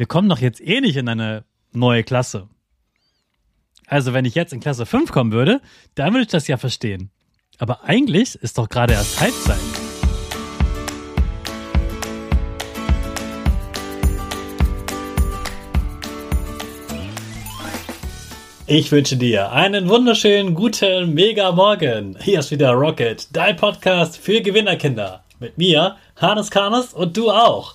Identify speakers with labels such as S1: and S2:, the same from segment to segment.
S1: wir kommen doch jetzt eh nicht in eine neue Klasse. Also wenn ich jetzt in Klasse 5 kommen würde, dann würde ich das ja verstehen. Aber eigentlich ist doch gerade erst Halbzeit. Ich wünsche dir einen wunderschönen guten Mega Morgen. Hier ist wieder Rocket, dein Podcast für Gewinnerkinder. Mit mir, Hannes Karnes und du auch.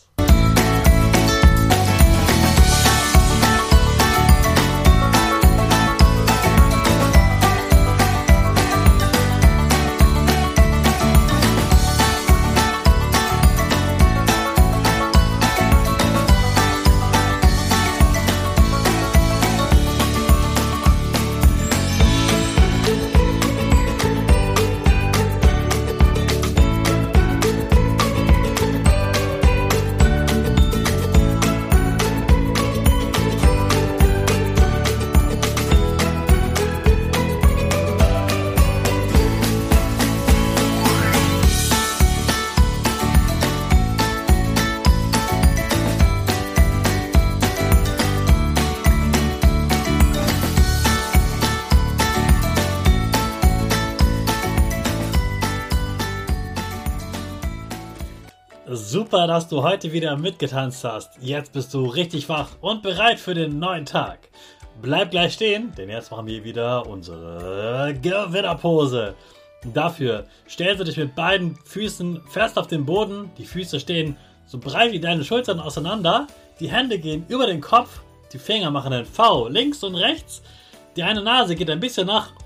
S1: Super, dass du heute wieder mitgetanzt hast. Jetzt bist du richtig wach und bereit für den neuen Tag. Bleib gleich stehen, denn jetzt machen wir wieder unsere Gewinnerpose. Dafür stellst du dich mit beiden Füßen fest auf den Boden. Die Füße stehen so breit wie deine Schultern auseinander. Die Hände gehen über den Kopf. Die Finger machen ein V links und rechts. Die eine Nase geht ein bisschen nach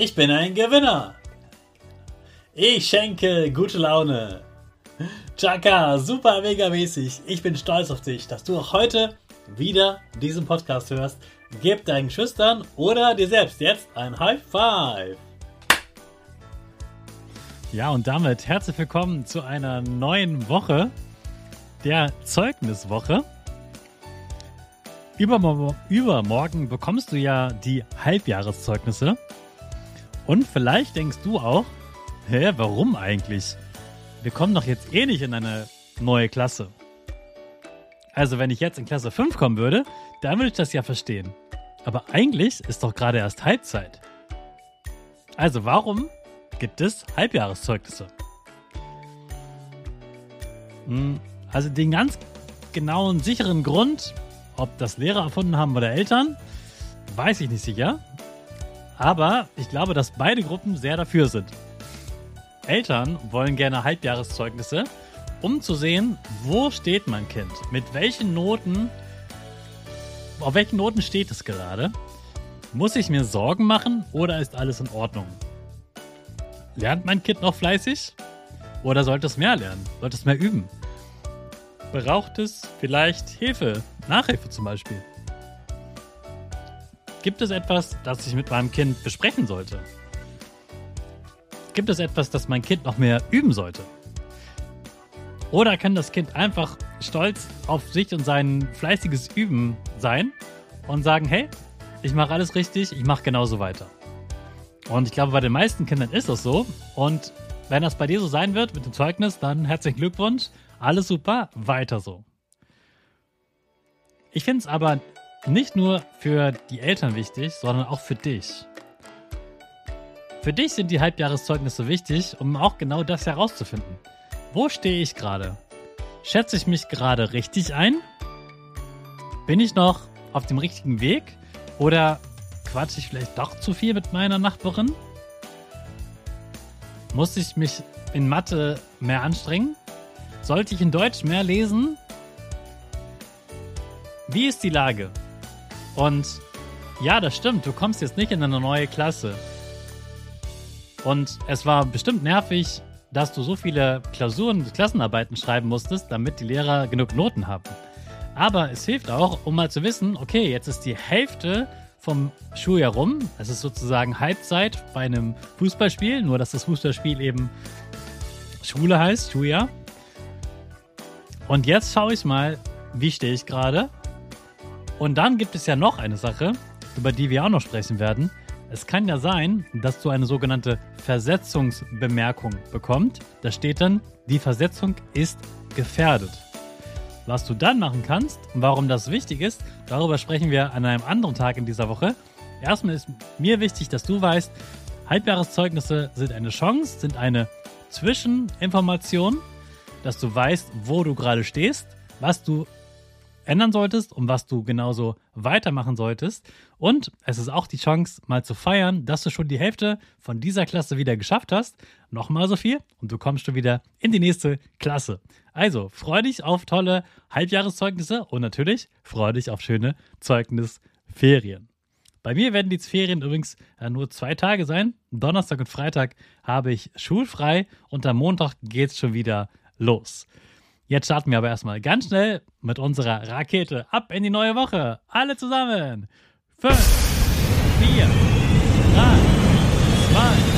S1: Ich bin ein Gewinner. Ich schenke gute Laune. Chaka, super mega mäßig. Ich bin stolz auf dich, dass du auch heute wieder diesen Podcast hörst. Gib deinen Schüchtern oder dir selbst jetzt ein High Five. Ja, und damit herzlich willkommen zu einer neuen Woche, der Zeugniswoche. Übermorgen, übermorgen bekommst du ja die Halbjahreszeugnisse. Und vielleicht denkst du auch, hä, warum eigentlich? wir kommen doch jetzt eh nicht in eine neue Klasse. Also wenn ich jetzt in Klasse 5 kommen würde, dann würde ich das ja verstehen. Aber eigentlich ist doch gerade erst Halbzeit. Also warum gibt es Halbjahreszeugnisse? Hm, also den ganz genauen, sicheren Grund, ob das Lehrer erfunden haben oder Eltern, weiß ich nicht sicher. Aber ich glaube, dass beide Gruppen sehr dafür sind. Eltern wollen gerne Halbjahreszeugnisse, um zu sehen, wo steht mein Kind, mit welchen Noten, auf welchen Noten steht es gerade. Muss ich mir Sorgen machen oder ist alles in Ordnung? Lernt mein Kind noch fleißig? Oder sollte es mehr lernen? Sollte es mehr üben? Braucht es vielleicht Hilfe, Nachhilfe zum Beispiel? Gibt es etwas, das ich mit meinem Kind besprechen sollte? Gibt es etwas, das mein Kind noch mehr üben sollte? Oder kann das Kind einfach stolz auf sich und sein fleißiges Üben sein und sagen, hey, ich mache alles richtig, ich mache genauso weiter. Und ich glaube, bei den meisten Kindern ist das so. Und wenn das bei dir so sein wird mit dem Zeugnis, dann herzlichen Glückwunsch. Alles super, weiter so. Ich finde es aber nicht nur für die Eltern wichtig, sondern auch für dich. Für dich sind die Halbjahreszeugnisse wichtig, um auch genau das herauszufinden. Wo stehe ich gerade? Schätze ich mich gerade richtig ein? Bin ich noch auf dem richtigen Weg? Oder quatsche ich vielleicht doch zu viel mit meiner Nachbarin? Muss ich mich in Mathe mehr anstrengen? Sollte ich in Deutsch mehr lesen? Wie ist die Lage? Und ja, das stimmt, du kommst jetzt nicht in eine neue Klasse. Und es war bestimmt nervig, dass du so viele Klausuren und Klassenarbeiten schreiben musstest, damit die Lehrer genug Noten haben. Aber es hilft auch, um mal zu wissen, okay, jetzt ist die Hälfte vom Schuljahr rum. Es ist sozusagen Halbzeit bei einem Fußballspiel, nur dass das Fußballspiel eben Schule heißt, Schuljahr. Und jetzt schaue ich mal, wie stehe ich gerade. Und dann gibt es ja noch eine Sache, über die wir auch noch sprechen werden. Es kann ja sein, dass du eine sogenannte Versetzungsbemerkung bekommst. Da steht dann, die Versetzung ist gefährdet. Was du dann machen kannst und warum das wichtig ist, darüber sprechen wir an einem anderen Tag in dieser Woche. Erstmal ist mir wichtig, dass du weißt, Halbjahreszeugnisse sind eine Chance, sind eine Zwischeninformation, dass du weißt, wo du gerade stehst, was du ändern solltest und was du genauso weitermachen solltest. Und es ist auch die Chance, mal zu feiern, dass du schon die Hälfte von dieser Klasse wieder geschafft hast. Nochmal so viel und du kommst schon wieder in die nächste Klasse. Also freu dich auf tolle Halbjahreszeugnisse und natürlich freu dich auf schöne Zeugnisferien. Bei mir werden die Ferien übrigens äh, nur zwei Tage sein. Donnerstag und Freitag habe ich schulfrei und am Montag geht es schon wieder los. Jetzt starten wir aber erstmal ganz schnell mit unserer Rakete ab in die neue Woche. Alle zusammen. Fünf, vier, drei, zwei.